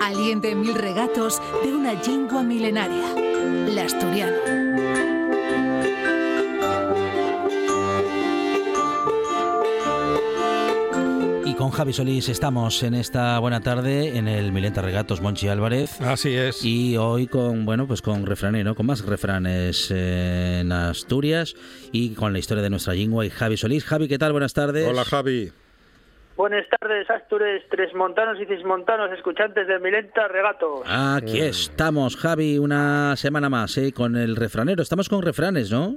Aliente mil regatos de una lingua milenaria, la asturiana. Y con Javi Solís estamos en esta buena tarde en el Milenta Regatos Monchi Álvarez. Así es. Y hoy con, bueno, pues con refranero, con más refranes en Asturias y con la historia de nuestra lengua y Javi Solís. Javi, ¿qué tal? Buenas tardes. Hola, Javi. Buenas tardes, Astures, tres montanos y cismontanos, escuchantes de Milenta Regatos. Aquí estamos, Javi, una semana más, ¿eh? Con el refranero. Estamos con refranes, ¿no?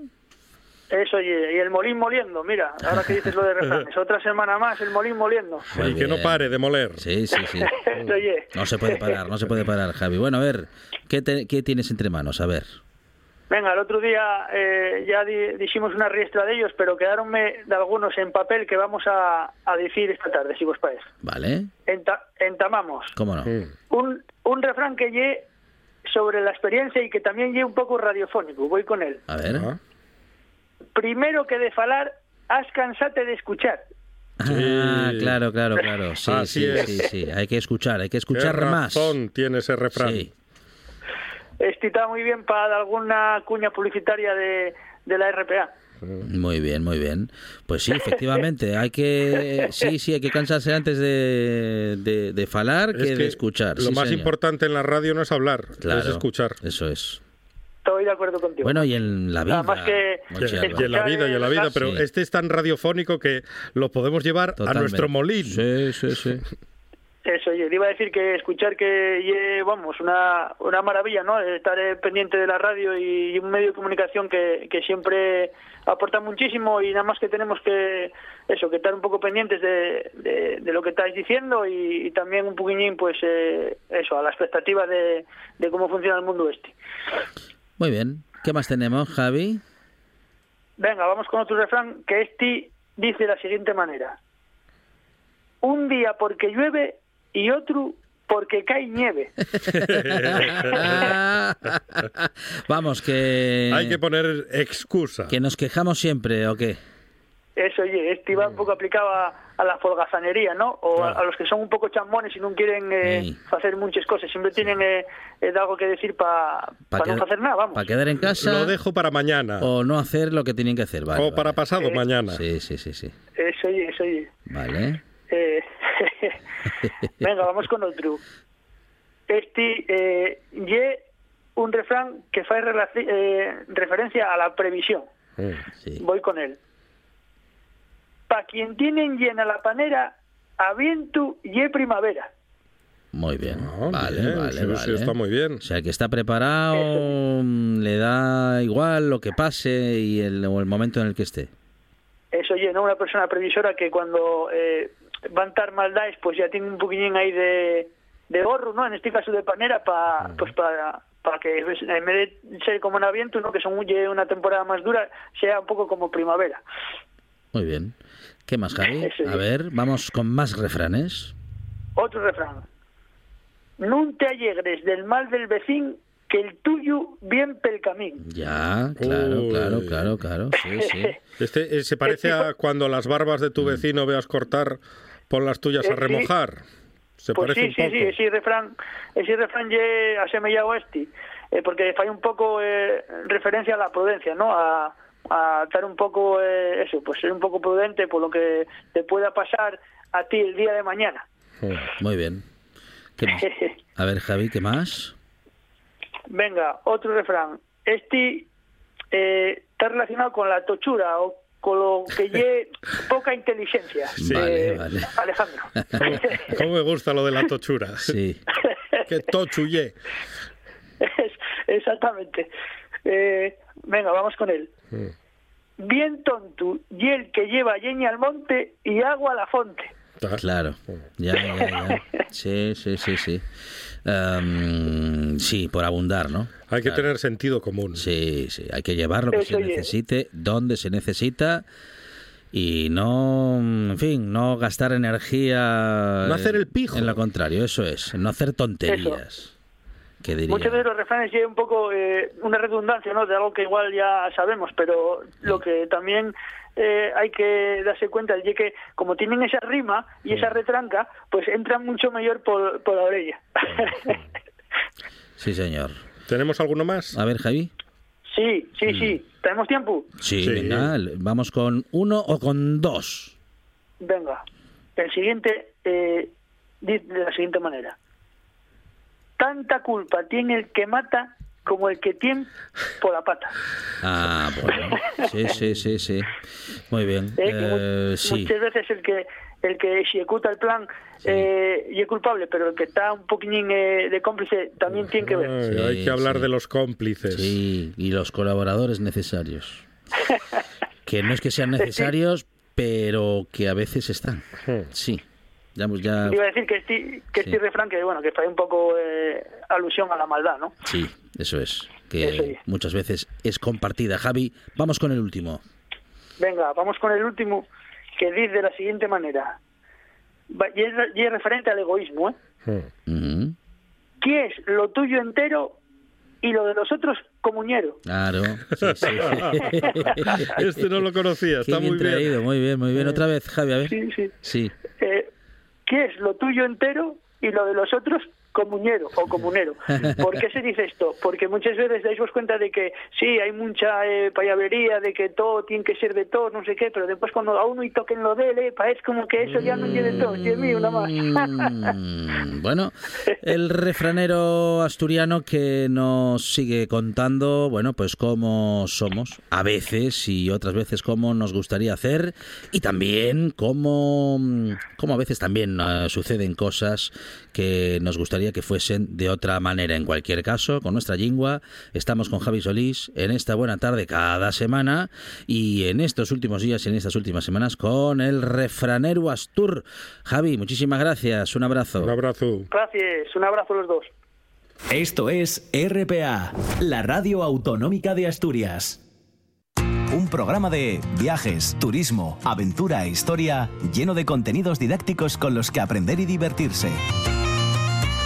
Eso, y, y el molín moliendo, mira, ahora que dices lo de refranes, otra semana más el molín moliendo. Muy y que no pare de moler. Sí, sí, sí. Eso, oye. No se puede parar, no se puede parar, Javi. Bueno, a ver, ¿qué, te- qué tienes entre manos? A ver. Venga, el otro día eh, ya di- dijimos una riestra de ellos, pero quedaronme de algunos en papel que vamos a, a decir esta tarde, si vos parece. ¿Vale? Enta- entamamos. ¿Cómo no? Un, un refrán que lle sobre la experiencia y que también lle un poco radiofónico, voy con él. A ver. Primero que de falar, has cansate de escuchar. Ah, claro, claro, claro. Sí, Así sí, es. sí, sí. Hay que escuchar, hay que ¿Qué escuchar más. razón tiene ese refrán? Sí. Está muy bien para alguna cuña publicitaria de, de la RPA. Muy bien, muy bien. Pues sí, efectivamente, hay que, sí, sí, hay que cansarse antes de, de, de falar que, Es de escuchar. Lo sí, más señor. importante en la radio no es hablar, Claro, es escuchar. Eso es. Estoy de acuerdo contigo. Bueno, y en la vida. Nada más que- Y, en la vida, y en la vida, pero Sí. este es tan radiofónico que lo podemos llevar a Totalmente. nuestro molín. Sí, sí, sí. Eso, yo le iba a decir que escuchar que vamos, una, una maravilla, ¿no? Estar eh, pendiente de la radio y, un medio de comunicación que, que siempre aporta muchísimo y nada más que tenemos que, eso, que estar un poco pendientes de, de, de lo que estáis diciendo y, y también un poquillín, pues, eh, eso, a la expectativa de, de cómo funciona el mundo este. Muy bien. ¿Qué más tenemos, Javi? Venga, vamos con otro refrán que este dice de la siguiente manera. Un día porque llueve y otro porque cae nieve. Vamos, que. Hay que poner excusa. Que nos quejamos siempre, ¿o qué? Eso, oye, este va un poco aplicado a, a la folgazanería, ¿no? O a, a los que son un poco chambones y no quieren eh, Sí. hacer muchas cosas. Siempre tienen eh, eh, algo que decir para Para no hacer nada, vamos. Para quedar en casa. Lo dejo para mañana. O no hacer lo que tienen que hacer, vale. o para vale. pasado mañana. Sí, sí, sí, sí. Eso, oye, eso, oye. Vale. Eh, venga, vamos con otro. Este, eh, ye un refrán que fa relaci- eh, referencia a la previsión. Sí. Voy con él. Pa quien tienen llena la panera, a viento ye primavera. Muy bien. Vale, bien, vale, sí, sí, vale. está muy bien. O sea, que está preparado le da igual lo que pase y el, o el momento en el que esté. Eso ye, ¿no? Una persona previsora que cuando eh, estar maldades, pues ya tiene un poquillín ahí de, de gorro, ¿no? En este caso de panera, pa, pues para para que en vez de ser como en aviento, ¿no? que son una temporada más dura, sea un poco como primavera. Muy bien. ¿Qué más, Javi? A ver, vamos con más refranes. Otro refrán. No te alegres del mal del vecín, que el tuyo bien pel camín. Ya, claro, Uy. claro, claro, claro. Sí, sí. Este eh, se parece a cuando las barbas de Mm. tu vecino veas cortar, pon las tuyas a Eh, remojar. Se Pues parece sí, un sí, poco. sí, ese refrán, ese refrán ye asemellado a este, eh, porque falla un poco eh, referencia a la prudencia, ¿no? A, a estar un poco, eh, eso, pues ser un poco prudente por lo que te pueda pasar a ti el día de mañana. Muy bien. ¿Qué más? A ver, Javi, ¿qué más? Venga, otro refrán. Este eh, está relacionado con la tochura o con lo que lle poca inteligencia. Sí. Vale, vale. Alejandro. ¿Cómo, me gusta lo de la tochura? Sí. que tochuye. Es- Exactamente. Eh, venga, vamos con él. Bien tonto, y el que lleva yeña al monte y agua a la fonte. Claro, ya, ya, ya. Sí, sí, sí, sí. Em, sí, por abundar, ¿no? Hay que Claro. tener sentido común. Sí, sí, hay que llevar lo que se Eso, necesite, donde se necesita y no, en fin, no gastar energía. No hacer el pijo. En lo contrario, eso es, no hacer tonterías. Diría. Muchas veces los refranes llevan un poco eh, una redundancia, ¿no? De algo que igual ya sabemos, pero lo que también eh, hay que darse cuenta de que como tienen esa rima y esa retranca, pues entran mucho mejor por, por la orella. Sí, señor. ¿Tenemos alguno más? A ver, Javi. sí, sí, sí. ¿Tenemos tiempo? Sí, Sí. venga, vamos con uno o con dos. Venga. El siguiente eh, dice de la siguiente manera. Tanta culpa tiene el que mata como el que tiene por la pata. Ah, bueno. Sí, sí, sí, sí. Muy bien. Eh, mu- Eh, sí. Muchas veces el que el que ejecuta el plan eh, y es culpable, pero el que está un poquillín eh, de cómplice también tiene que ver. Sí, hay que hablar sí. de los cómplices. Sí, y los colaboradores necesarios. Que no es que sean necesarios, pero que a veces están. Sí. Ya, hemos- ya, Iba a decir que este, que este Sí. refrán que bueno que trae un poco eh, alusión a la maldad, ¿no? sí, eso es. Eso Que es. muchas veces es compartida. Javi, vamos con el último. Venga, vamos con el último que dice de la siguiente manera. Y es, y es referente al egoísmo, ¿eh? Ujú. ¿Qué es lo tuyo entero y lo de los otros comuñero? Claro. Sí, sí. Este no lo conocía, Qué está bien muy bien. traído, muy bien, muy bien. Otra vez, Javi, a ver. Sí, sí. Sí. Eh, ¿Qué es lo tuyo entero y lo de los otros comuñero o comunero? ¿Por qué se dice esto? Porque muchas veces dais vos cuenta de que sí, hay mucha eh, payablería, de que todo tiene que ser de todo, no sé qué, pero después cuando a uno y toquen lo de él, eh, parece como que eso ya no de todo, es mío nada más. Mm, bueno, el refranero asturiano que nos sigue contando, bueno, pues cómo somos, a veces y otras veces cómo nos gustaría hacer, y también cómo, cómo a veces también eh, suceden cosas que nos gustaría que fuesen de otra manera. En cualquier caso, con nuestra lingua, estamos con Javi Solís en esta buena tarde cada semana y en estos últimos días y en estas últimas semanas con el refranero Astur. Javi, muchísimas gracias. Un abrazo. Un abrazo. Gracias, un abrazo a los dos. Esto es RPA, la radio autonómica de Asturias. Un programa de viajes, turismo, aventura e historia lleno de contenidos didácticos con los que aprender y divertirse.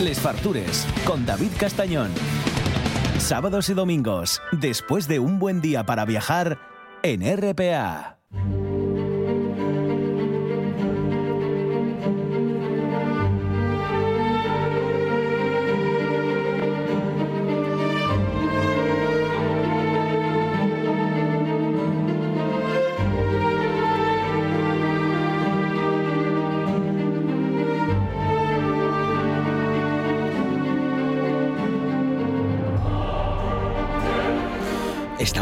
Les Fartures con David Castañón. Sábados y domingos, después de un buen día para viajar en RPA.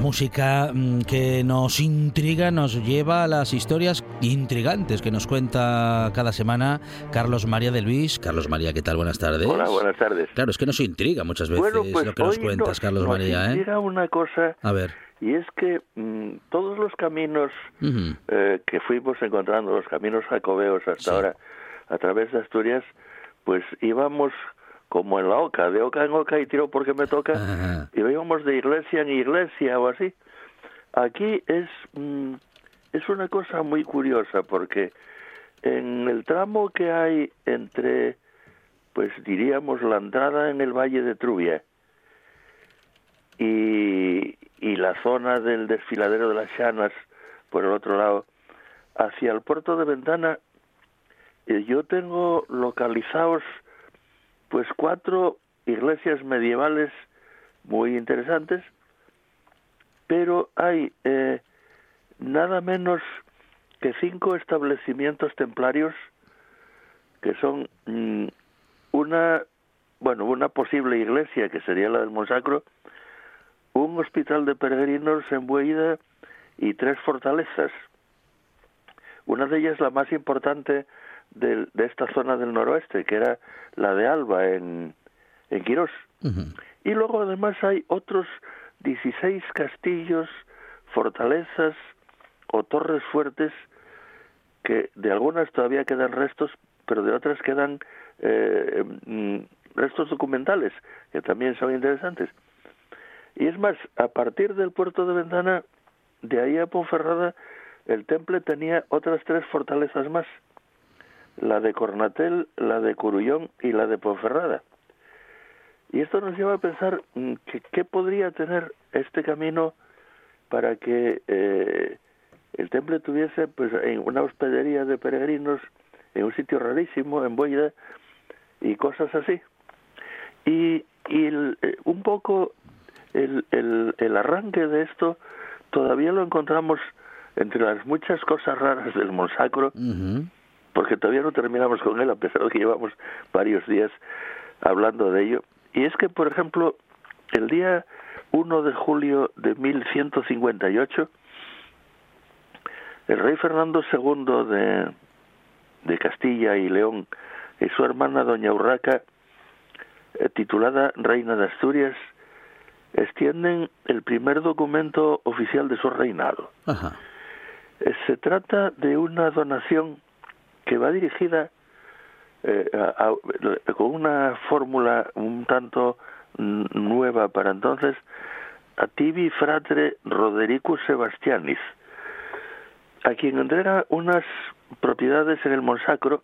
Música mm, que nos intriga nos lleva a las historias intrigantes que nos cuenta cada semana Carlos María de Luis. Carlos María, ¿qué tal? Buenas tardes. Hola, buenas tardes. Claro, es que nos intriga muchas veces Bueno, pues lo que nos cuentas, nos- Carlos nos María. ¿eh? intriga una cosa, A ver. y es que mm, todos los caminos eh, que fuimos encontrando, los caminos jacobeos hasta Sí. ahora, a través de Asturias, pues íbamos como en la oca, de oca en oca y tiro porque me toca, Ajá. y íbamos de iglesia en iglesia o así. Aquí es, mm, es una cosa muy curiosa porque en el tramo que hay entre, pues diríamos, la entrada en el Valle de Trubia y, y la zona del desfiladero de las Llanas, por el otro lado, hacia el puerto de Ventana, eh, yo tengo localizados pues cuatro iglesias medievales muy interesantes, pero hay eh, nada menos que cinco establecimientos templarios que son mm, una, bueno, una posible iglesia, que sería la del Monsacro, un hospital de peregrinos en Bueida y tres fortalezas. Una de ellas, la más importante de, de esta zona del noroeste, que era la de Alba, en, en Quirós. Y luego además hay otros 16 castillos, fortalezas o torres fuertes que de algunas todavía quedan restos, pero de otras quedan eh, mm, restos documentales, que también son interesantes. Y es más, a partir del puerto de Ventana, de ahí a Ponferrada, el temple tenía otras tres fortalezas más, la de Cornatel, la de Curullón y la de Ponferrada. Y esto nos lleva a pensar mm, que qué podría tener este camino para que eh, el temple tuviese pues en una hospedería de peregrinos en un sitio rarísimo en Boida y cosas así. Y, y eh, un poco el, el, el arranque de esto todavía lo encontramos entre las muchas cosas raras del Monsacro, porque todavía no terminamos con él, a pesar de que llevamos varios días hablando de ello. Y es que, por ejemplo, el día 1 de julio de 1158, el rey Fernando II de, de Castilla y León y su hermana doña Urraca, eh, titulada Reina de Asturias, extienden el primer documento oficial de su reinado. Eh, se trata de una donación que va dirigida eh, con una fórmula un tanto nueva para entonces a Tibi Fratre Rodericus Sebastianis, a quien entrega unas propiedades en el Monsacro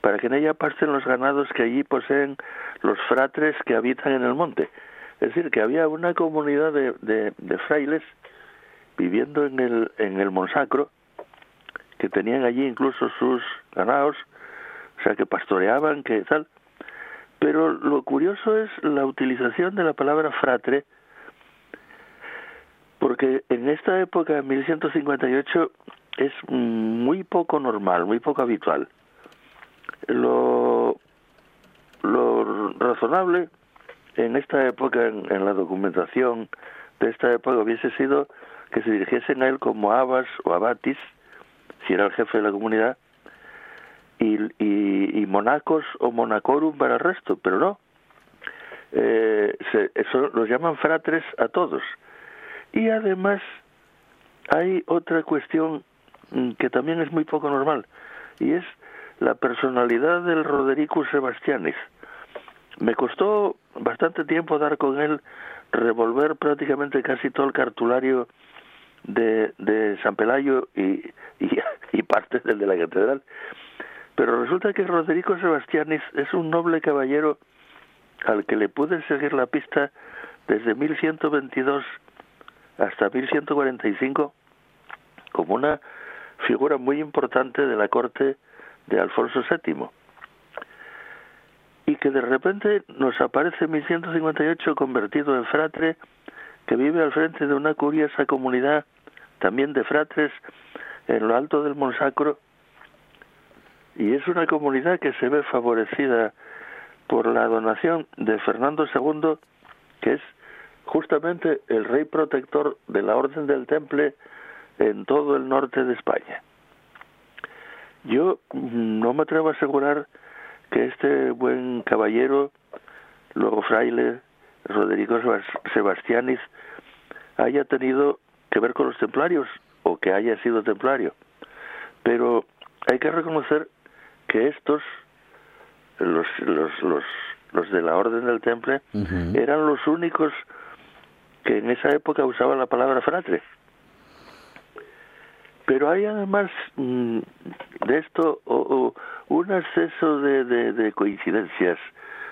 para que en ella pasten los ganados que allí poseen los fratres que habitan en el monte. Es decir, que había una comunidad de, de, frailes viviendo en el, en el Monsacro, que tenían allí incluso sus ganados, o sea, que pastoreaban, que tal. Pero lo curioso es la utilización de la palabra fratre, porque en esta época, en 1158, es muy poco normal, muy poco habitual. Lo, lo razonable en esta época, en, la documentación de esta época, hubiese sido que se dirigiesen a él como abas o abatis, si era el jefe de la comunidad, y, y, monacos o monacorum para el resto, pero no. Eh, eso los llaman fratres a todos. Y además hay otra cuestión mm, que también es muy poco normal, y es la personalidad del Rodericus Sebastianis. Me costó bastante tiempo dar con él, revolver prácticamente casi todo el cartulario de, de San Pelayo y, y, partes del de la catedral. Pero resulta que Roderico Sebastianis es un noble caballero al que le pude seguir la pista desde 1122 hasta 1145 como una figura muy importante de la corte de Alfonso VII y que de repente nos aparece en 1158 convertido en fratre que vive al frente de una curiosa comunidad también de fratres en lo alto del Monsacro y es una comunidad que se ve favorecida por la donación de Fernando II que es justamente el rey protector de la Orden del Temple en todo el norte de España. Yo no me atrevo a asegurar que este buen caballero, luego fraile, Roderico Sebastianis, haya tenido que ver con los templarios o que haya sido templario. Pero hay que reconocer que estos, los, los, los, los de la Orden del Temple, eran los únicos que en esa época usaban la palabra fratre. Pero hay además mm, de esto o, un exceso de, de, coincidencias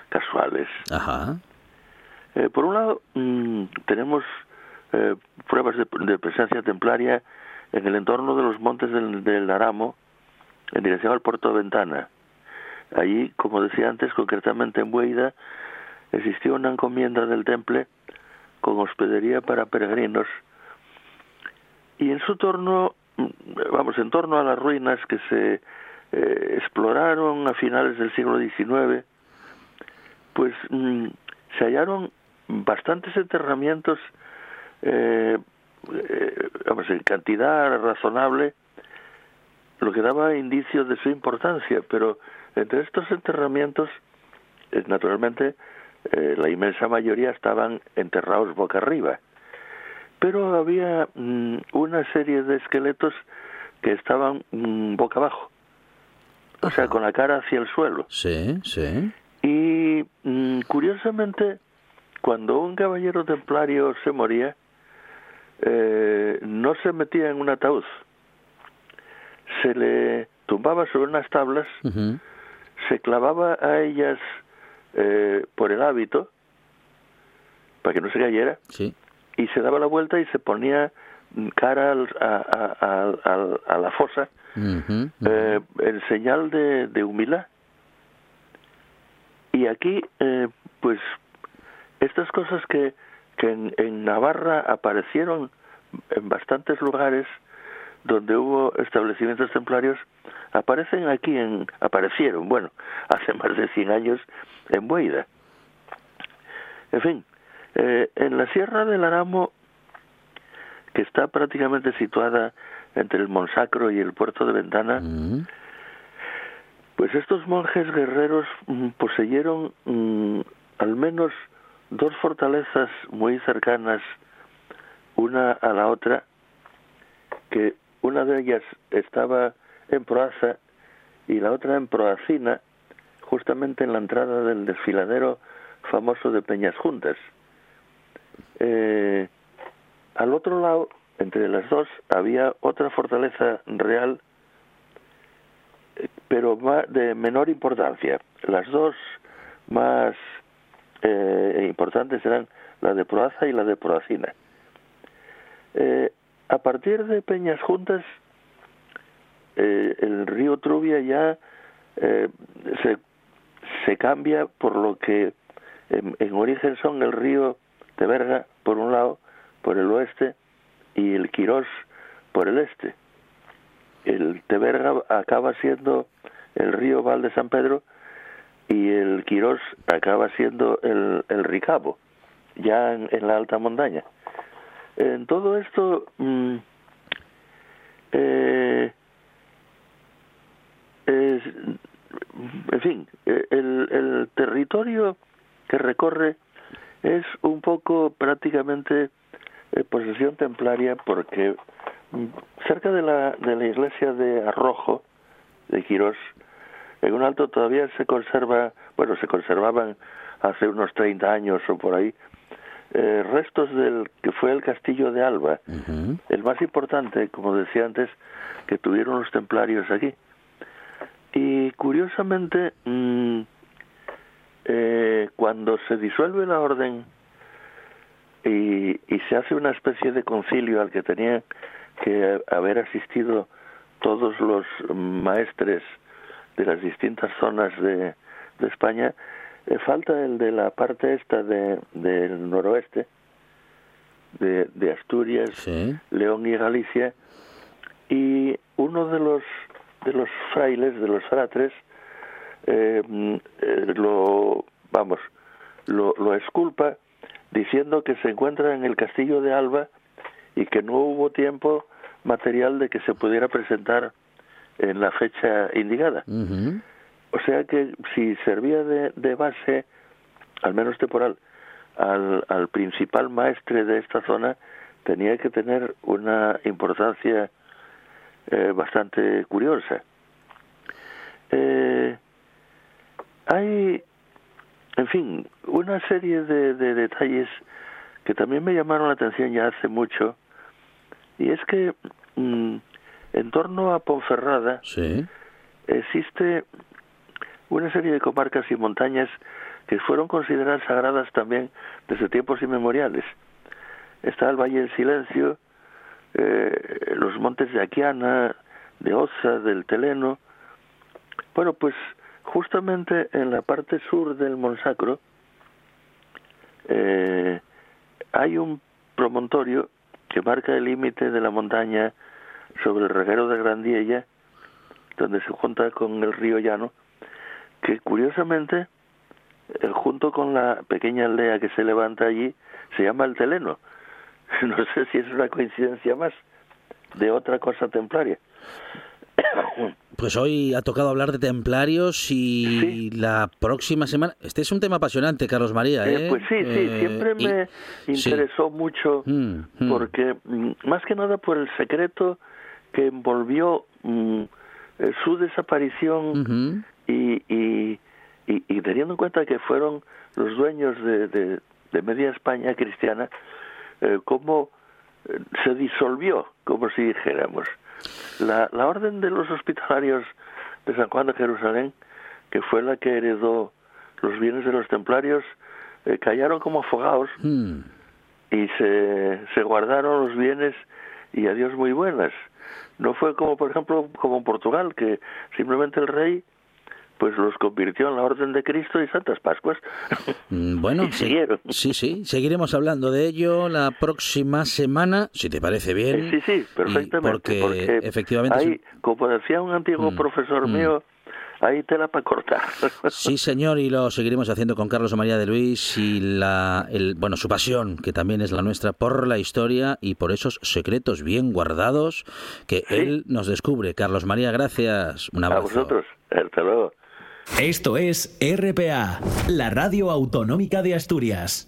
casuales. Ajá. Eh, por un lado, mm, tenemos eh, pruebas de, presencia templaria en el entorno de los montes del, del Aramo, en dirección al puerto de Ventana. Allí, como decía antes, concretamente en Bueida, existió una encomienda del temple con hospedería para peregrinos y en su torno, vamos, en torno a las ruinas que se eh, exploraron a finales del siglo XIX, pues mm, se hallaron bastantes enterramientos, eh, eh, vamos, en cantidad razonable, lo que daba indicios de su importancia, pero entre estos enterramientos, eh, naturalmente, eh, la inmensa mayoría estaban enterrados boca arriba, pero había mm, una serie de esqueletos que estaban mm, boca abajo, o sea, con la cara hacia el suelo. Sí, sí. Y mm, curiosamente, cuando un caballero templario se moría, eh, no se metía en un ataúd, se le tumbaba sobre unas tablas, se clavaba a ellas eh, por el hábito, para que no se cayera, Sí. y se daba la vuelta y se ponía cara al- a, a- a- a la fosa ujú. eh, en señal de, de humildad. Y aquí, eh, pues, estas cosas que, que en, en Navarra aparecieron en bastantes lugares donde hubo establecimientos templarios, aparecen aquí, en, aparecieron, bueno, hace más de 100 años en Bueida. En fin, eh, en la Sierra del Aramo, que está prácticamente situada entre el Monsacro y el puerto de Ventana, Mm, pues estos monjes guerreros mm, poseyeron mm, al menos dos fortalezas muy cercanas una a la otra, que una de ellas estaba en Proaza y la otra en Proacina, justamente en la entrada del desfiladero famoso de Peñas Juntas. Eh, al otro lado, entre las dos, había otra fortaleza real eh, pero de menor importancia. Las dos más eh, importantes eran la de Proaza y la de Proacina. Eh, a partir de Peñas Juntas, eh, el río Trubia ya eh, se, se cambia por lo que en, en origen son el río Teberga por un lado, por el oeste, y el Quirós por el este el Teberga acaba siendo el río Val de San Pedro y el Quirós acaba siendo el, el Ricabo, ya en, en la alta montaña. En todo esto, mm, eh, en fin, eh, el, el territorio que recorre es un poco prácticamente eh, posesión templaria porque mm, cerca de la, de la iglesia de Arrojo, de Quirós, en un alto todavía se conserva, bueno, se conservaban hace unos 30 años o por ahí, eh, restos del que fue el castillo de Alba, el más importante, como decía antes, que tuvieron los templarios aquí. Y curiosamente, mm, eh, cuando se disuelve la orden y, y se hace una especie de concilio al que tenían que haber asistido todos los maestres de las distintas zonas de, de España, eh, falta el de la parte esta de, del noroeste, de, de Asturias, Sí. León y Galicia, y uno de los de los frailes, de los fratres, eh, eh, lo vamos, lo, lo esculpa diciendo que se encuentra en el castillo de Alba y que no hubo tiempo material de que se pudiera presentar en la fecha indicada. O sea que si servía de, de base, al menos temporal, al, al principal maestre de esta zona, tenía que tener una importancia eh, bastante curiosa. Eh, hay, en fin, una serie de, de detalles que también me llamaron la atención ya hace mucho, y es que mm, en torno a Ponferrada, Sí. existe una serie de comarcas y montañas que fueron consideradas sagradas también desde tiempos inmemoriales. Está el Valle del Silencio, eh, los montes de Aquiana, de Oza, del Teleno. Bueno, pues justamente en la parte sur del Monsacro eh, hay un promontorio que marca el límite de la montaña sobre el reguero de Grandiella donde se junta con el río Llano, que curiosamente, eh, junto con la pequeña aldea que se levanta allí, se llama el Teleno. No sé si es una coincidencia más de otra cosa templaria. Pues hoy ha tocado hablar de templarios y la próxima semana. Este es un tema apasionante, Carlos María. Eh, ¿eh? pues sí, sí, Eh, siempre y- me sí. interesó mucho Mm, mm. porque mm, más que nada por el secreto que envolvió mm, eh, su desaparición y, y, y, y teniendo en cuenta que fueron los dueños de, de, de media España cristiana, eh, cómo eh, se disolvió, como si dijéramos. La, la orden de los hospitalarios de San Juan de Jerusalén, que fue la que heredó los bienes de los templarios, eh, callaron como afogados Mm. y se, se guardaron los bienes y a Dios muy buenas. No fue como, por ejemplo, como en Portugal, que simplemente el rey pues los convirtió en la Orden de Cristo y Santas Pascuas. Mm, Bueno, y sí, siguieron. sí, sí, seguiremos hablando de ello la próxima semana, si te parece bien. Eh, Sí, sí, perfectamente. Porque, porque efectivamente hay, como decía un antiguo Mm, profesor mm. mío, hay tela para cortar. Sí, señor, y lo seguiremos haciendo con Carlos María de Luis y la, el, bueno, su pasión, que también es la nuestra, por la historia y por esos secretos bien guardados que Sí. él nos descubre. Carlos María, gracias. Un a abrazo. vosotros. Hasta luego. Esto es RPA, la radio autonómica de Asturias.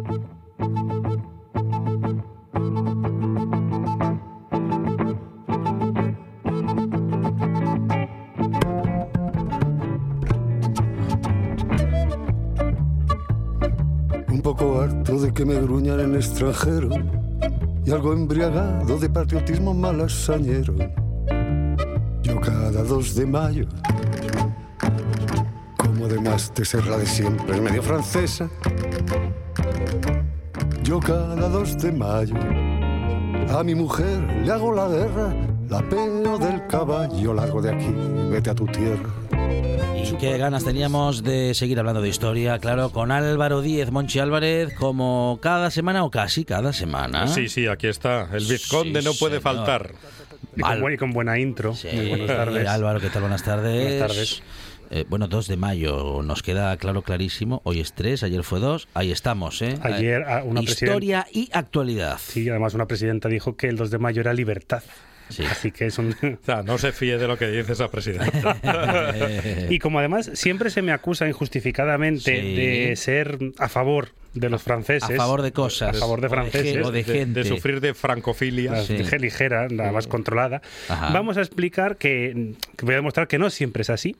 De que me gruñan en extranjero y algo embriagado de patriotismo malasañero. Yo cada 2 de mayo, como además de ser la de siempre, es medio francesa. Yo cada 2 de mayo, a mi mujer le hago la guerra, la pelo del caballo largo de aquí, vete a tu tierra. Qué ganas teníamos de seguir hablando de historia, claro, con Álvaro Díez, Monchi Álvarez, como cada semana o casi cada semana. Sí, sí, aquí está. El vizconde Sí, no puede señor. faltar. Y con, Al- buen- y con buena intro. Sí, buenas tardes. Álvaro, ¿qué tal? Buenas tardes. Buenas tardes. Eh, bueno, 2 de mayo, nos queda claro, clarísimo. Hoy es 3, ayer fue 2. Ahí estamos, ¿eh? Ayer, ah, una Historia y actualidad. Sí, además una presidenta dijo que el 2 de mayo era libertad. Sí. Así que es un... O sea, no se fíe de lo que dice esa presidenta. Y como además siempre se me acusa injustificadamente Sí. de ser a favor de los franceses. A favor de cosas. A favor de franceses. o de gente. de sufrir de francofilia. la Sí. ligera, nada más controlada. Ajá. Vamos a explicar que, que voy a demostrar que no siempre es así.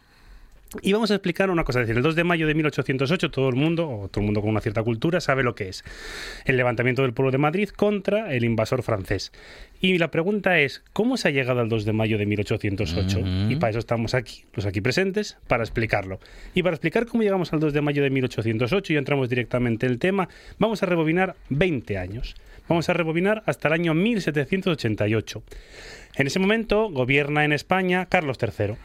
Y vamos a explicar una cosa, es decir, el 2 de mayo de 1808 todo el mundo, o todo el mundo con una cierta cultura, sabe lo que es. El levantamiento del pueblo de Madrid contra el invasor francés. Y la pregunta es, ¿cómo se ha llegado al 2 de mayo de 1808? Y para eso estamos aquí, los aquí presentes, para explicarlo. Y para explicar cómo llegamos al 2 de mayo de 1808 y entramos directamente en el tema, vamos a rebobinar 20 años. Vamos a rebobinar hasta el año 1788. En ese momento gobierna en España Carlos III,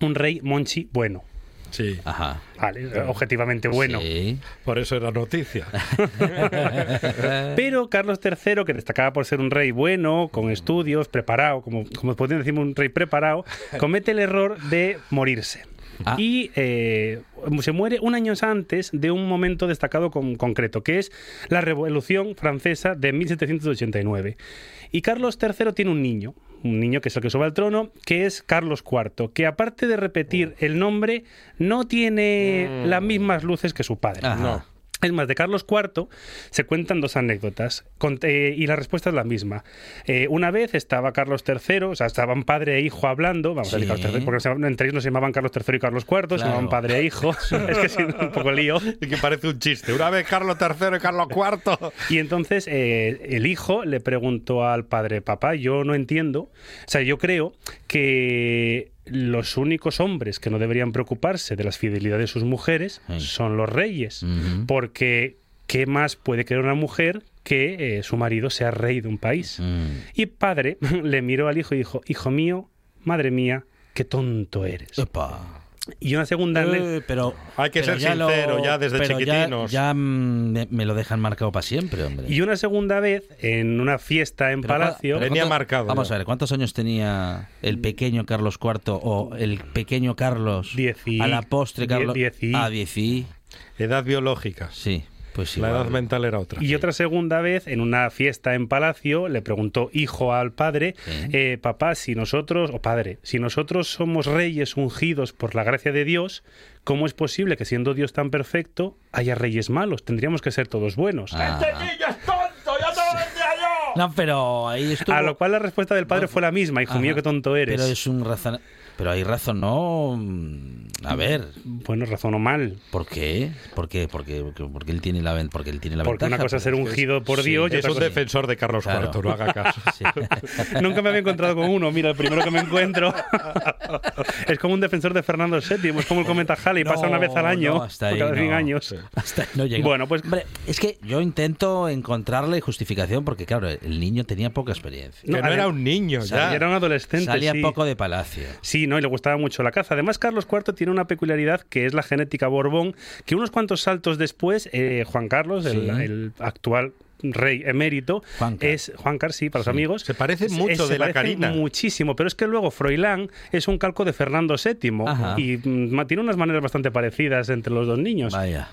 un rey monchi bueno. Sí, Ajá. Vale, objetivamente bueno. Sí. por eso era noticia. Pero Carlos III, que destacaba por ser un rey bueno, con estudios, preparado, como, como podrían decir un rey preparado, comete el error de morirse. Ah. Y eh, se muere un año antes de un momento destacado con- concreto, que es la Revolución Francesa de 1789. Y Carlos III tiene un niño, un niño que es el que sube al trono, que es Carlos IV, que aparte de repetir el nombre, no tiene las mismas luces que su padre. Ajá. No. Es más, de Carlos IV se cuentan dos anécdotas con- eh, y la respuesta es la misma. Eh, una vez estaba Carlos III, o sea, estaban padre e hijo hablando, vamos a decir. Carlos III, porque se entre ellos no se llamaban Carlos III y Carlos IV, se llamaban padre e hijo. es que sí, un poco lío. Y que parece un chiste. Una vez Carlos III y Carlos IV. Y entonces eh, el hijo le preguntó al padre, papá, yo no entiendo, o sea, yo creo que los únicos hombres que no deberían preocuparse de las fidelidades de sus mujeres Sí. son los reyes, porque ¿qué más puede querer una mujer que eh, su marido sea rey de un país? Y padre le miró al hijo y dijo, hijo mío, madre mía, qué tonto eres. Epa. Y una segunda... Eh, pero Hay que pero ser ya lo- sincero, ya desde pero ya- chiquitinos. Ya, mm, me, me lo dejan marcado para siempre, hombre. Y una segunda vez, en una fiesta en Pero Palacio... Venía ¿cuánto- marcado Vamos ya. a ver, ¿cuántos años tenía el pequeño Carlos IV o el pequeño Carlos? Diez y- a la postre, Carlos. diez y- Ah, diez y- Edad biológica. Sí, pues. La edad mental era otra. Y otra segunda vez, en una fiesta en Palacio, le preguntó hijo al padre, eh, papá, si nosotros, o padre, si nosotros somos reyes ungidos por la gracia de Dios, ¿cómo es posible que siendo Dios tan perfecto haya reyes malos? Tendríamos que ser todos buenos. Ah. No, pero ahí estuvo. A lo cual la respuesta del padre fue la misma, hijo Ajá. mío, qué tonto eres. Pero es un razón. Pero hay razón, no. mm, A ver. Bueno, razonó mal. ¿Por qué? ¿Por qué? Porque, porque, porque él tiene la, porque él tiene la Porque ventaja. una cosa es ser porque ungido por sí, Dios y Es otra un cosa- defensor de Carlos Claro. IV, no haga caso. Sí. Nunca me había encontrado con uno. Mira, el primero que me encuentro es como un defensor de Fernando VII, es como el cometa Halley, pasa una vez al año, No, hasta ahí cada 100 no. años. Hasta ahí no llega. Bueno, pues- Hombre, es que yo intento encontrarle justificación porque, claro, el niño tenía poca experiencia. Que no, era un niño, Salía- ya. Era un adolescente. Salía sí. poco de palacio. Sí, no, y le gustaba mucho la caza. Además, Carlos IV tiene una peculiaridad que es la genética Borbón, que unos cuantos saltos después, eh, Juan Carlos, el, Sí. el actual rey emérito, Juancar. es Juan Carlos, sí, para los amigos. Se parece mucho es- de se la Carina. Muchísimo, pero es que luego Froilán es un calco de Fernando VII Ajá. y mm, tiene unas maneras bastante parecidas entre los dos niños. Vaya.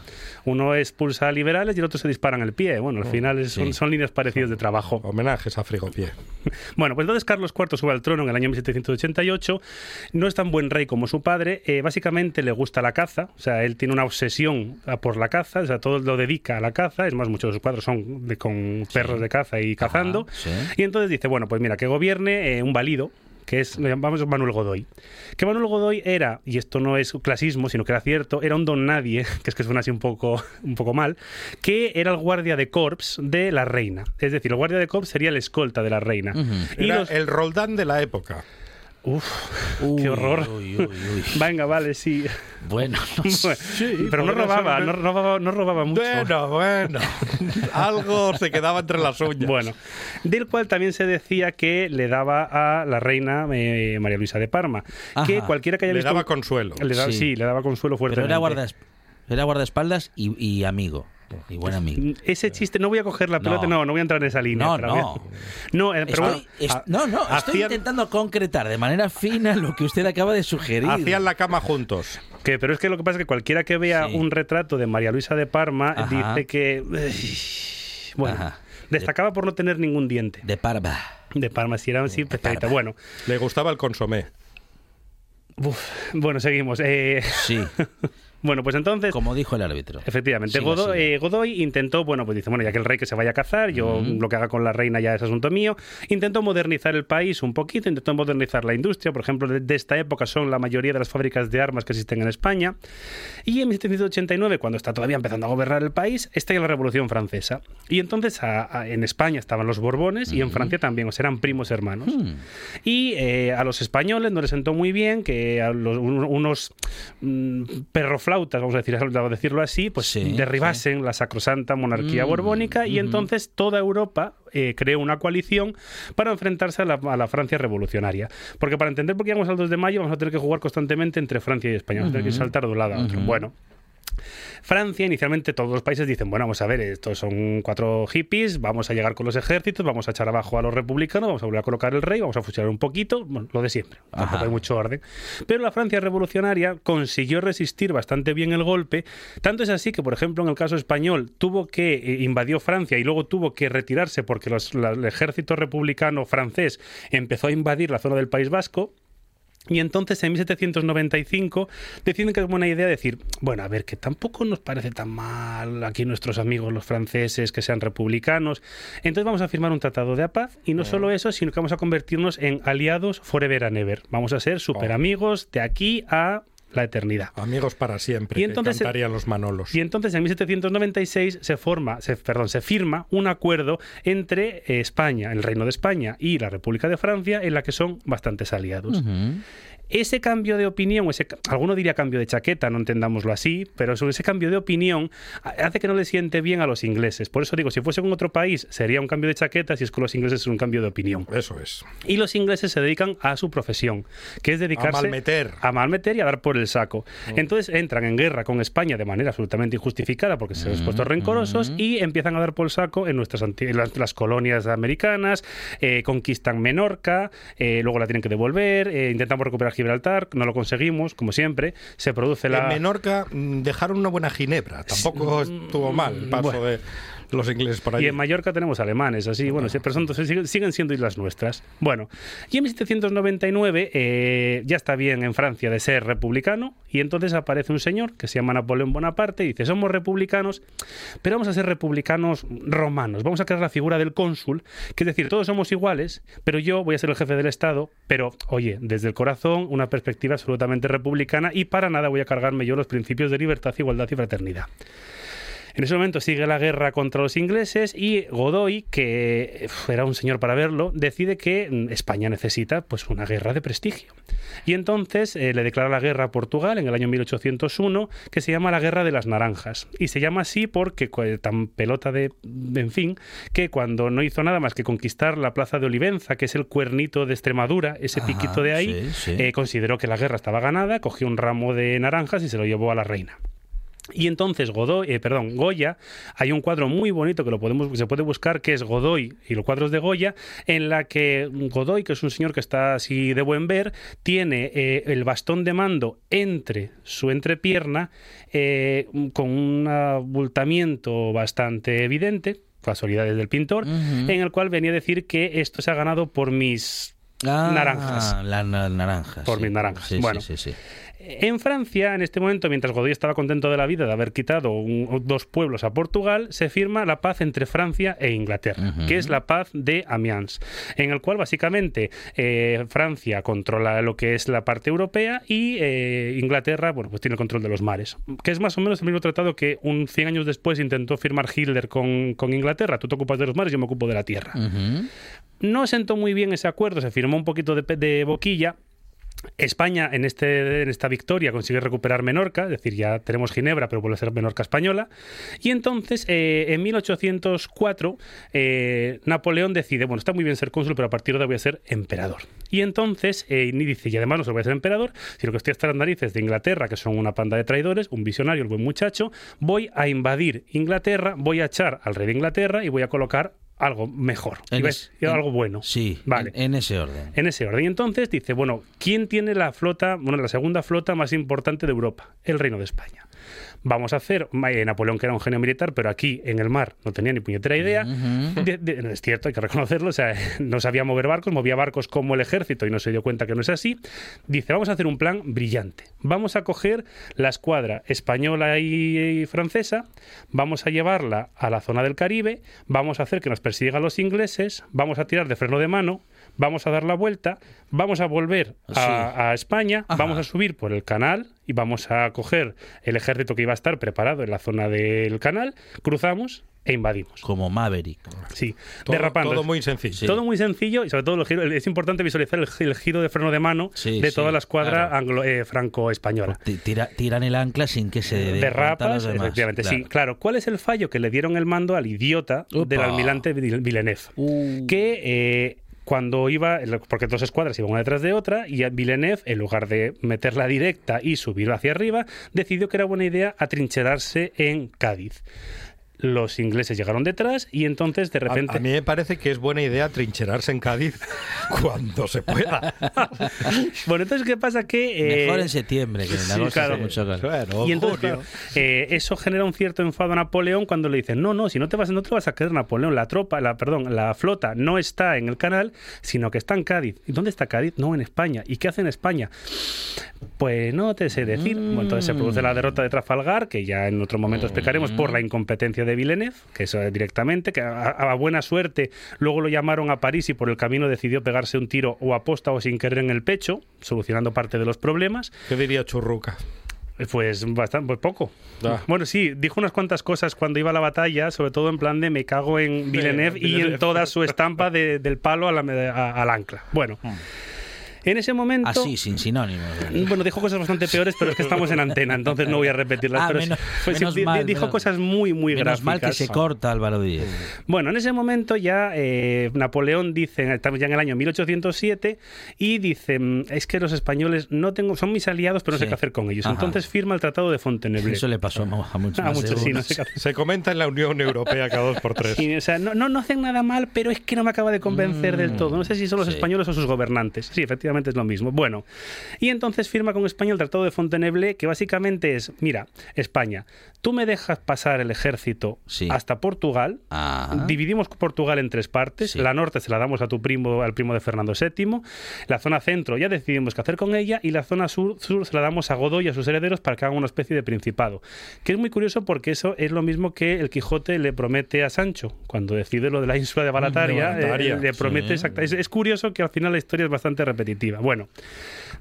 Uno expulsa a liberales y el otro se dispara en el pie. Bueno, al final es- son, sí. son líneas parecidas de trabajo. Homenajes a Frigopié. Bueno, pues entonces Carlos IV sube al trono en el año 1788. No es tan buen rey como su padre. eh, básicamente le gusta la caza. O sea, él tiene una obsesión por la caza. O sea, todo lo dedica a la caza. Es más, muchos de sus cuadros son de- con perros de caza y cazando. sí. Y entonces dice, bueno, pues mira, que gobierne eh, un válido que es, le llamamos Manuel Godoy. Que Manuel Godoy era, y esto no es clasismo, sino que era cierto, era un don nadie, que es que suena así un poco, un poco mal, que era el guardia de corps de la reina. Es decir, el guardia de corps sería el escolta de la reina. Y Era los- el Roldán de la época. Uf, Uy, qué horror. uy, uy, uy. Venga, vale, sí. Bueno, no sé. Pero no robaba, ser no robaba, no robaba mucho. Bueno, bueno. Algo se quedaba entre las uñas. Bueno, del cual también se decía que le daba a la reina eh, María Luisa de Parma. Que cualquiera que haya Le visto. daba consuelo. le daba- Sí. sí. le daba consuelo fuerte. Pero era, guardaes- era guardaespaldas y, y amigo. Y buen amigo. Ese chiste, no voy a coger la pelota, no, no voy a entrar en esa línea. No, pero no. No, eh, pero Estoy- bueno, es- no, no, estoy intentando concretar de manera fina lo que usted acaba de sugerir. Hacían la cama juntos. que, pero es que lo que pasa es que cualquiera que vea Sí. un retrato de María Luisa de Parma Ajá. dice que. Bueno, Ajá. destacaba por no tener ningún diente. De parva. De Parma, si era así, perfecta. Parma. Bueno, Le gustaba el consomé. uf, bueno, seguimos. Eh, Sí, bueno, pues entonces. como dijo el árbitro. Efectivamente, Siga, Godoy, siga. eh, Godoy intentó, bueno, pues dice, bueno, ya que el rey que se vaya a cazar, yo lo que haga con la reina ya es asunto mío. Intentó modernizar el país un poquito, intentó modernizar la industria, por ejemplo, de, de esta época son la mayoría de las fábricas de armas que existen en España. Y en 1789, cuando está todavía empezando a gobernar el país, estalla la Revolución Francesa. Y entonces a- a- en España estaban los Borbones y en Francia también, o sea, eran primos hermanos. Y eh, a los españoles no les sentó muy bien que a los- un- unos mm, perroflautas, vamos a, decir, a decirlo así, pues Sí, derribasen la sacrosanta monarquía Mm, borbónica y entonces toda Europa eh, creó una coalición para enfrentarse a la, a la Francia revolucionaria. Porque para entender por qué llegamos al 2 de mayo vamos a tener que jugar constantemente entre Francia y España, vamos a tener que saltar de un lado a otro. Bueno. Francia, inicialmente todos los países dicen, bueno, vamos a ver, estos son cuatro hippies, vamos a llegar con los ejércitos, vamos a echar abajo a los republicanos, vamos a volver a colocar el rey, vamos a fusilar un poquito, bueno, lo de siempre, tampoco hay mucho orden. Pero la Francia revolucionaria consiguió resistir bastante bien el golpe, tanto es así que, por ejemplo, en el caso español, tuvo que eh, invadió Francia y luego tuvo que retirarse porque los- la- el ejército republicano francés empezó a invadir la zona del País Vasco. Y entonces en 1795 deciden que es buena idea decir, bueno, a ver, que tampoco nos parece tan mal aquí nuestros amigos los franceses que sean republicanos. Entonces vamos a firmar un tratado de paz y no solo eso, sino que vamos a convertirnos en aliados forever and ever. Vamos a ser super amigos de aquí a la eternidad. Amigos para siempre. Y entonces- que los Manolos. Y entonces en 1796 se forma, se, perdón, se firma un acuerdo entre eh, España, el Reino de España y la República de Francia en la que son bastantes aliados. Ese cambio de opinión, ese, alguno diría cambio de chaqueta, no entendámoslo así, pero ese cambio de opinión hace que no le siente bien a los ingleses. Por eso digo, si fuese con otro país sería un cambio de chaqueta, si es con los ingleses es un cambio de opinión. Eso es. Y los ingleses se dedican a su profesión, que es dedicarse a malmeter, a malmeter y a dar por el saco. Mm. Entonces entran en guerra con España de manera absolutamente injustificada porque se han puesto mm, rencorosos mm. y empiezan a dar por el saco en nuestras las, las colonias americanas, eh, conquistan Menorca, eh, luego la tienen que devolver, eh, intentamos recuperar Gibraltar, no lo conseguimos, como siempre, se produce la... En Menorca mm, dejaron una buena ginebra, tampoco estuvo mal el paso de los ingleses por ahí. Y en Mallorca tenemos alemanes, así, bueno, pero son, siguen siendo islas nuestras. Bueno, y en 1799 eh, ya está bien en Francia de ser republicano y entonces aparece un señor que se llama Napoleón Bonaparte y dice, somos republicanos, pero vamos a ser republicanos romanos, vamos a crear la figura del cónsul, que es decir, todos somos iguales, pero yo voy a ser el jefe del Estado, pero oye, desde el corazón, una perspectiva absolutamente republicana y para nada voy a cargarme yo los principios de libertad, igualdad y fraternidad. En ese momento sigue la guerra contra los ingleses y Godoy, que era un señor para verlo, decide que mm, España necesita pues una guerra de prestigio. Y entonces eh, le declara la guerra a Portugal en el año 1801, que se llama la Guerra de las Naranjas. Y se llama así porque tan pelota de, en fin, que cuando no hizo nada más que conquistar la plaza de Olivenza, que es el cuernito de Extremadura, ese piquito de ahí, eh, consideró que la guerra estaba ganada, cogió un ramo de naranjas y se lo llevó a la reina. Y entonces Godoy, eh, perdón, Goya, hay un cuadro muy bonito que lo podemos, se puede buscar, que es Godoy y los cuadros de Goya, en la que Godoy, que es un señor que está así de buen ver, tiene eh, el bastón de mando entre su entrepierna, eh, con un abultamiento bastante evidente, casualidades del pintor, en el cual venía a decir que esto se ha ganado por mis ah, naranjas. Las naranjas. Por mis naranjas. bueno. Sí, sí, en Francia, en este momento, mientras Godoy estaba contento de la vida de haber quitado dos pueblos a Portugal, se firma la paz entre Francia e Inglaterra, que es la paz de Amiens, en el cual básicamente eh, Francia controla lo que es la parte europea y eh, Inglaterra, bueno, pues tiene el control de los mares, que es más o menos el mismo tratado que un 100 años después intentó firmar Hitler con, Inglaterra. Tú te ocupas de los mares, yo me ocupo de la tierra. No sentó muy bien ese acuerdo, se firmó un poquito de boquilla, España en, este, en esta victoria consigue recuperar Menorca, es decir, ya tenemos Ginebra, pero vuelve a ser Menorca española. Y entonces, eh, en 1804, eh, Napoleón decide, bueno, está muy bien ser cónsul, pero a partir de ahora voy a ser emperador. Y entonces, eh, dice, y además no solo voy a ser emperador, sino que estoy hasta las narices de Inglaterra, que son una panda de traidores, un visionario, el buen muchacho, voy a invadir Inglaterra, voy a echar al rey de Inglaterra y voy a colocar algo mejor, algo bueno. Sí, vale. En, ese orden. En ese orden. Y entonces dice, bueno, ¿quién tiene la flota, bueno, la segunda flota más importante de Europa? El Reino de España vamos a hacer, eh, Napoleón que era un genio militar, pero aquí en el mar no tenía ni puñetera idea, es cierto, hay que reconocerlo, o sea, no sabía mover barcos, movía barcos como el ejército y no se dio cuenta que no es así, dice, vamos a hacer un plan brillante, vamos a coger la escuadra española y, francesa, vamos a llevarla a la zona del Caribe, vamos a hacer que nos persigan los ingleses, vamos a tirar de freno de mano, vamos a dar la vuelta, vamos a volver a, España, vamos a subir por el canal y vamos a coger el ejército que iba a estar preparado en la zona del canal, cruzamos e invadimos. Como Maverick. Sí, derrapando. Todo muy sencillo. Todo muy sencillo y sobre todo es importante visualizar el, giro de freno de mano de toda la escuadra eh, franco-española. tiran el ancla sin que se derrapas, efectivamente. Sí, claro. ¿Cuál es el fallo que le dieron el mando al idiota del almirante Villeneuve? Uh. Que eh, cuando iba, porque dos escuadras iban una detrás de otra, y Villeneuve, en lugar de meterla directa y subir hacia arriba, decidió que era buena idea atrincherarse en Cádiz los ingleses llegaron detrás y entonces de repente... A, mí me parece que es buena idea trincherarse en Cádiz cuando se pueda. bueno, entonces, ¿qué pasa? Que... Eh, Mejor en septiembre, que en agosto hace mucho calor. y entonces, eh, eso genera un cierto enfado a Napoleón cuando le dicen, no, no, si no te vas, no te vas a quedar Napoleón, la tropa, la, perdón, la flota no está en el canal, sino que está en Cádiz. ¿Y dónde está Cádiz? No, en España. ¿Y qué hace en España? Pues no te sé decir. entonces se produce la derrota de Trafalgar, que ya en otro momento explicaremos, por la incompetencia de Villeneuve, que eso directamente, que a, buena suerte luego lo llamaron a París y por el camino decidió pegarse un tiro o aposta o sin querer en el pecho, solucionando parte de los problemas. ¿Qué diría Churruca? Pues bastante, pues poco. Ah. Bueno, sí, dijo unas cuantas cosas cuando iba a la batalla, sobre todo en plan de me cago en Villeneuve y en toda su estampa del palo al ancla. Bueno. Hmm. En ese momento... Así, sin sinónimos. Bueno, dijo cosas bastante peores, pero es que estamos en antena, entonces no voy a repetirlas. Ah, pero menos- pues, menos mal, dijo menos- cosas muy, muy Menos gráficas. mal que se corta Álvaro Díez. Bueno, en ese momento ya eh, Napoleón dice, estamos ya en el año 1807, y dice, mm, es que los españoles no tengo, son mis aliados, pero no sé qué hacer con ellos. Ajá. Entonces firma el Tratado de Fontainebleau. Eso le pasó a mu- a muchos A muchos, sí, seguro. no sé qué hacer. Se comenta en la Unión Europea cada dos por tres. Sí, o sea, no, no, no hacen nada mal, pero es que no me acaba de convencer del todo. No sé si son los sí. españoles o sus gobernantes. Sí, efectivamente es lo mismo. Bueno, y entonces firma con España el Tratado de Fontainebleau, que básicamente es, mira, España, tú me dejas pasar el ejército Sí. hasta Portugal, Ajá. dividimos Portugal en tres partes, Sí. la norte se la damos a tu primo, al primo de Fernando VII, la zona centro ya decidimos qué hacer con ella y la zona sur, sur se la damos a Godoy y a sus herederos para que hagan una especie de principado. Que es muy curioso porque eso es lo mismo que el Quijote le promete a Sancho cuando decide lo de la ínsula de Barataria, eh, le promete sí. exacta- es, es curioso que al final la historia es bastante repetitiva. Bueno,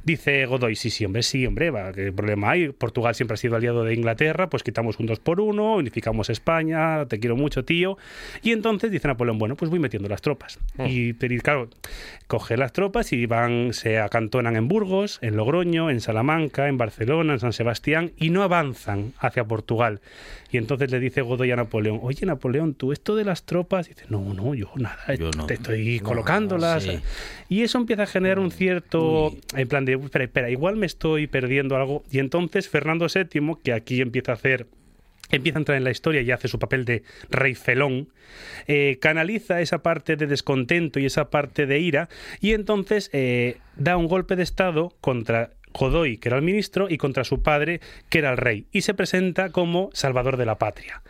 dice Godoy, sí, sí, hombre, sí, hombre, va, ¿qué problema hay? Portugal siempre ha sido aliado de Inglaterra, pues quitamos un dos por uno, unificamos España, te quiero mucho, tío. Y entonces dice Napoleón, bueno, pues voy metiendo las tropas. Y, pero, y claro, coge las tropas y van, se acantonan en Burgos, en Logroño, en Salamanca, en Barcelona, en San Sebastián, y no avanzan hacia Portugal. Y entonces le dice Godoy a Napoleón, oye Napoleón, tú esto de las tropas, dice, no, no, yo nada, Yo no. te estoy No, colocándolas. sí. Y eso empieza a generar un cierto, en plan de, espera, espera, igual me estoy perdiendo algo. Y entonces Fernando VII, que aquí empieza a hacer empieza a entrar en la historia y hace su papel de rey felón, eh, canaliza esa parte de descontento y esa parte de ira y entonces eh, da un golpe de Estado contra Godoy, que era el ministro, y contra su padre, que era el rey, y se presenta como salvador de la patria.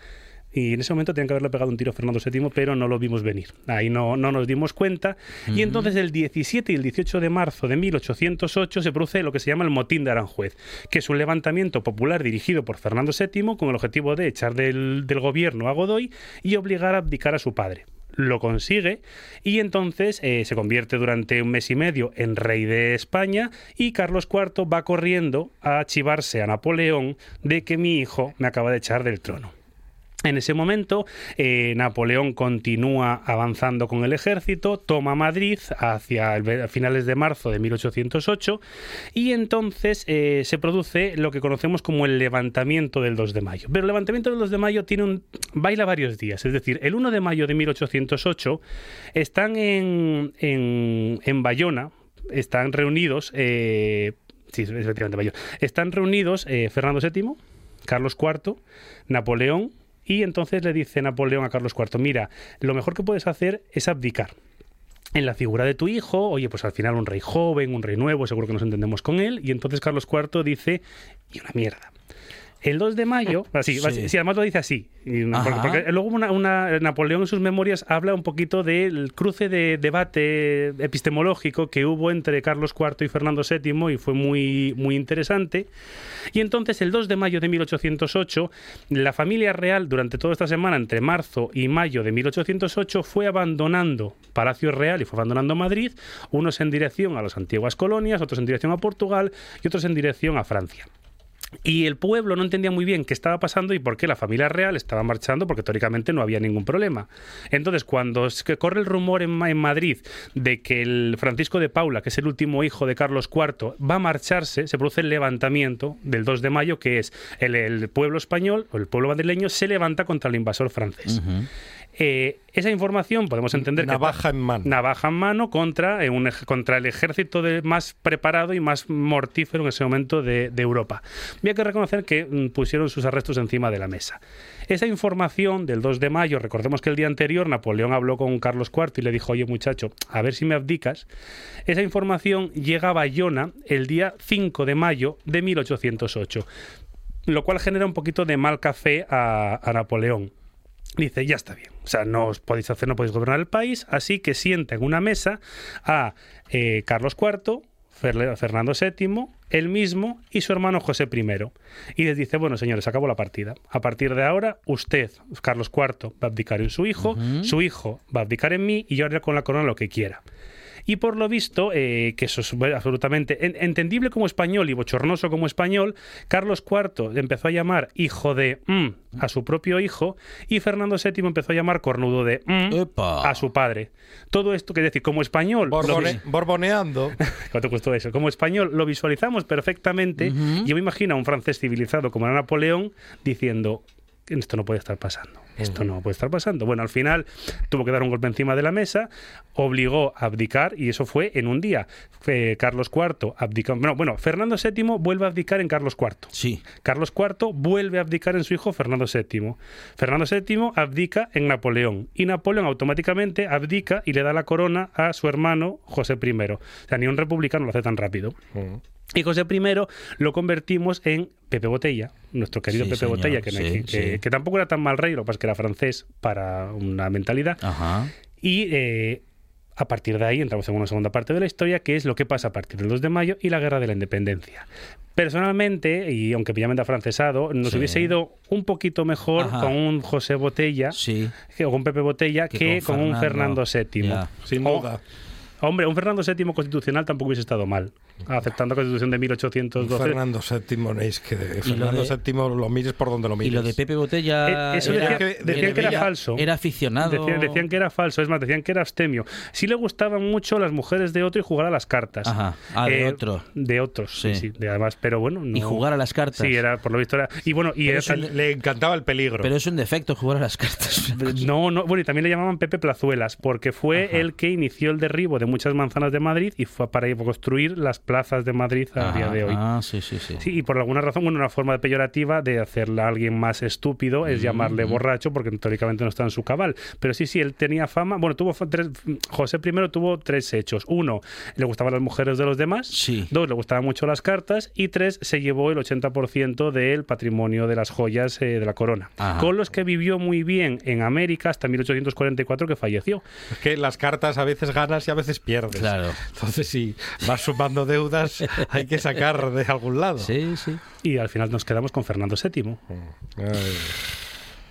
Y en ese momento tenían que haberle pegado un tiro a Fernando VII, pero no lo vimos venir. Ahí no, no nos dimos cuenta. Y entonces el 17 y el 18 de marzo de 1808 se produce lo que se llama el motín de Aranjuez, que es un levantamiento popular dirigido por Fernando VII con el objetivo de echar del, del gobierno a Godoy y obligar a abdicar a su padre lo consigue y entonces eh, se convierte durante un mes y medio en rey de España y Carlos IV va corriendo a chivarse a Napoleón de que mi hijo me acaba de echar del trono. En ese momento, eh, Napoleón continúa avanzando con el ejército, toma Madrid hacia finales de marzo de 1808 y entonces eh, se produce lo que conocemos como el levantamiento del 2 de mayo. Pero el levantamiento del 2 de mayo tiene un baila varios días, es decir, el 1 de mayo de 1808 están en, en, en Bayona, están reunidos, eh, sí, efectivamente, Bayona, están reunidos Fernando VII, Carlos IV, Napoleón, y entonces le dice Napoleón a Carlos IV, mira, lo mejor que puedes hacer es abdicar en la figura de tu hijo, oye, pues al final un rey joven, un rey nuevo, seguro que nos entendemos con él, y entonces Carlos IV dice, y una mierda. El 2 de mayo, así, Sí. así, sí, además lo dice así, porque, porque luego una, una- Napoleón en sus memorias habla un poquito del cruce de debate epistemológico que hubo entre Carlos IV y Fernando VII y fue muy, muy interesante. Y entonces el 2 de mayo de 1808, la familia real durante toda esta semana, entre marzo y mayo de 1808, fue abandonando Palacio Real y fue abandonando Madrid, unos en dirección a las antiguas colonias, otros en dirección a Portugal y otros en dirección a Francia. Y el pueblo no entendía muy bien qué estaba pasando y por qué la familia real estaba marchando, porque teóricamente no había ningún problema. Entonces, cuando corre el rumor en, Ma- en Madrid de que el Francisco de Paula, que es el último hijo de Carlos IV, va a marcharse, se produce el levantamiento del 2 de mayo, que es el, el pueblo español o el pueblo madrileño se levanta contra el invasor francés. Eh, esa información podemos entender Navaja que en mano. navaja en mano contra, eh, un ej- contra el ejército de- más preparado y más mortífero en ese momento de, de Europa. Había que reconocer que mm, pusieron sus arrestos encima de la mesa. Esa información del 2 de mayo, recordemos que el día anterior Napoleón habló con Carlos IV y le dijo, oye muchacho, a ver si me abdicas. Esa información llega a Bayona el día 5 de mayo de 1808, lo cual genera un poquito de mal café a, a Napoleón. Dice, ya está bien. O sea, no os podéis hacer, no podéis gobernar el país, así que sienta en una mesa a eh, Carlos IV, Fer- Fernando VII, él mismo y su hermano José I. Y les dice, bueno, señores, acabó la partida. A partir de ahora, usted, Carlos IV, va a abdicar en su hijo, su hijo va a abdicar en mí y yo haré con la corona lo que quiera. Y por lo visto, eh, que eso es absolutamente en- entendible como español y bochornoso como español, Carlos IV empezó a llamar hijo de mm a su propio hijo y Fernando VII empezó a llamar cornudo de mm a su padre. Todo esto, que decir, como español, lo Borbone- borboneando. ¿Cuánto costó eso? Como español lo visualizamos perfectamente. Yo me imagino a un francés civilizado como era Napoleón diciendo esto no puede estar pasando. Esto no puede estar pasando. Bueno, al final tuvo que dar un golpe encima de la mesa, obligó a abdicar y eso fue en un día. Carlos IV abdicó. Bueno, bueno, Fernando VII vuelve a abdicar en Carlos IV. Sí. Carlos IV vuelve a abdicar en su hijo Fernando VII. Fernando VII abdica en Napoleón y Napoleón automáticamente abdica y le da la corona a su hermano José I. O sea, ni un republicano lo hace tan rápido. Y José I lo convertimos en Pepe Botella, nuestro querido Sí, Pepe señor, Botella, que, no hay sí, que- que- sí. tampoco era tan mal rey, lo que pasa es que era francés para una mentalidad. Ajá. Y eh, a partir de ahí entramos en una segunda parte de la historia, que es lo que pasa a partir del 2 de mayo y la Guerra de la Independencia. Personalmente, y aunque me llamen de afrancesado, nos Sí. hubiese ido un poquito mejor Ajá. con un José Botella Sí. que- o con Pepe Botella Que que, con con, un Fernando. Fernando VII. Ya. Sin duda. Hombre, un Fernando VII constitucional tampoco hubiese estado mal, aceptando la constitución de 1812. Fernando VII, es que Y lo Fernando de- VII lo mires por donde lo Y mires. lo de Pepe Botella. Eh, eso era- decía que- decían que era falso. Era aficionado. Decían, decían que era falso, es más, decían que era abstemio. Sí le gustaban mucho las mujeres de otro y jugar a las cartas. Ajá. Ah, de otro. De otros, sí, Sí. sí. de además, pero bueno. no- Y jugar a las cartas. Sí, era, por lo visto era. Y bueno, y era- eso le encantaba el peligro. Pero es un defecto jugar a las cartas. No, no, bueno, y también le llamaban Pepe Plazuelas, porque fue Ajá. el que inició el derribo de muchas manzanas de Madrid y fue para construir las plazas de Madrid a día de hoy. Ah, sí, sí, sí. Sí, y por alguna razón, bueno, una forma peyorativa de hacerle a alguien más estúpido es llamarle borracho porque teóricamente no está en su cabal. Pero sí, sí, él tenía fama. Bueno, tuvo tres. José I tuvo tres hechos. Uno, le gustaban las mujeres de los demás. Sí. Dos, le gustaban mucho las cartas. Y tres, se llevó el 80% del patrimonio de las joyas eh, de la corona. Ajá. Con los que vivió muy bien en América hasta 1844 que falleció. Es que las cartas a veces ganas y a veces pierdes. Claro. Entonces, si vas sumando deudas, hay que sacar de algún lado. Sí, sí. Y al final nos quedamos con Fernando VII. Ay.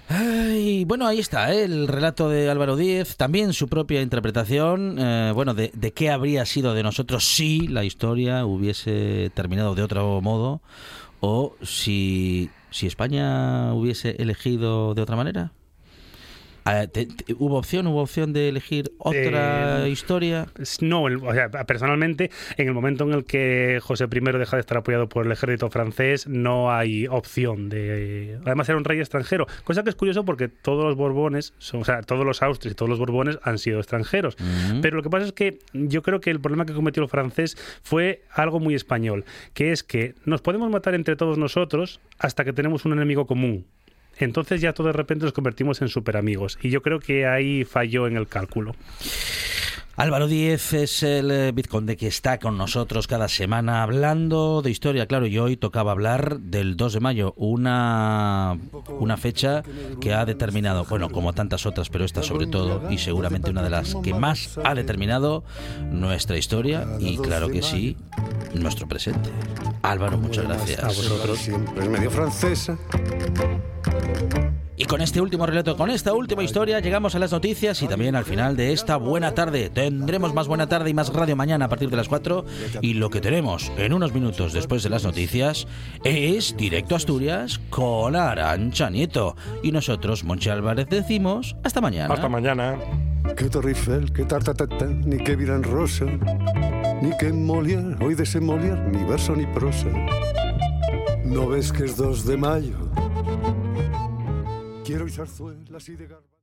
Ay, bueno, ahí está ¿eh? el relato de Álvaro Díez, también su propia interpretación, eh, bueno, de, de qué habría sido de nosotros si la historia hubiese terminado de otro modo o si, si España hubiese elegido de otra manera. Te- te- ¿Hubo opción? ¿Hubo opción de elegir otra Eh, historia? No, el- o sea, personalmente, en el momento en el que José I deja de estar apoyado por el ejército francés, no hay opción de. Además, era un rey extranjero, cosa que es curioso porque todos los Borbones, son- o sea, todos los Austrias y todos los Borbones han sido extranjeros. Ujú. Pero lo que pasa es que yo creo que el problema que cometió el francés fue algo muy español, que es que nos podemos matar entre todos nosotros hasta que tenemos un enemigo común. Entonces ya todo de repente nos convertimos en super amigos. Y yo creo que ahí falló en el cálculo. Álvaro Díez es el eh, vizconde que está con nosotros cada semana hablando de historia, claro, y hoy tocaba hablar del 2 de mayo, una, una fecha que ha determinado, bueno, como tantas otras, pero esta sobre todo, y seguramente una de las que más ha determinado nuestra historia y claro que sí, nuestro presente. Álvaro, muchas gracias. A vosotros. Siempre es medio francesa. Y con este último relato, con esta última historia, llegamos a las noticias y también al final de esta buena tarde. Tendremos más buena tarde y más radio mañana a partir de las 4. Y lo que tenemos en unos minutos después de las noticias es Directo a Asturias con Arancha Nieto. Y nosotros, Monchi Álvarez, decimos hasta mañana. Hasta mañana. Eiffel, que Tartatata, ni que Viran Rosa, ni que Molière, hoy de ese Molière, ni verso ni prosa. ¿No ves que es 2 de mayo? Quiero ir zarzuelas y de garba.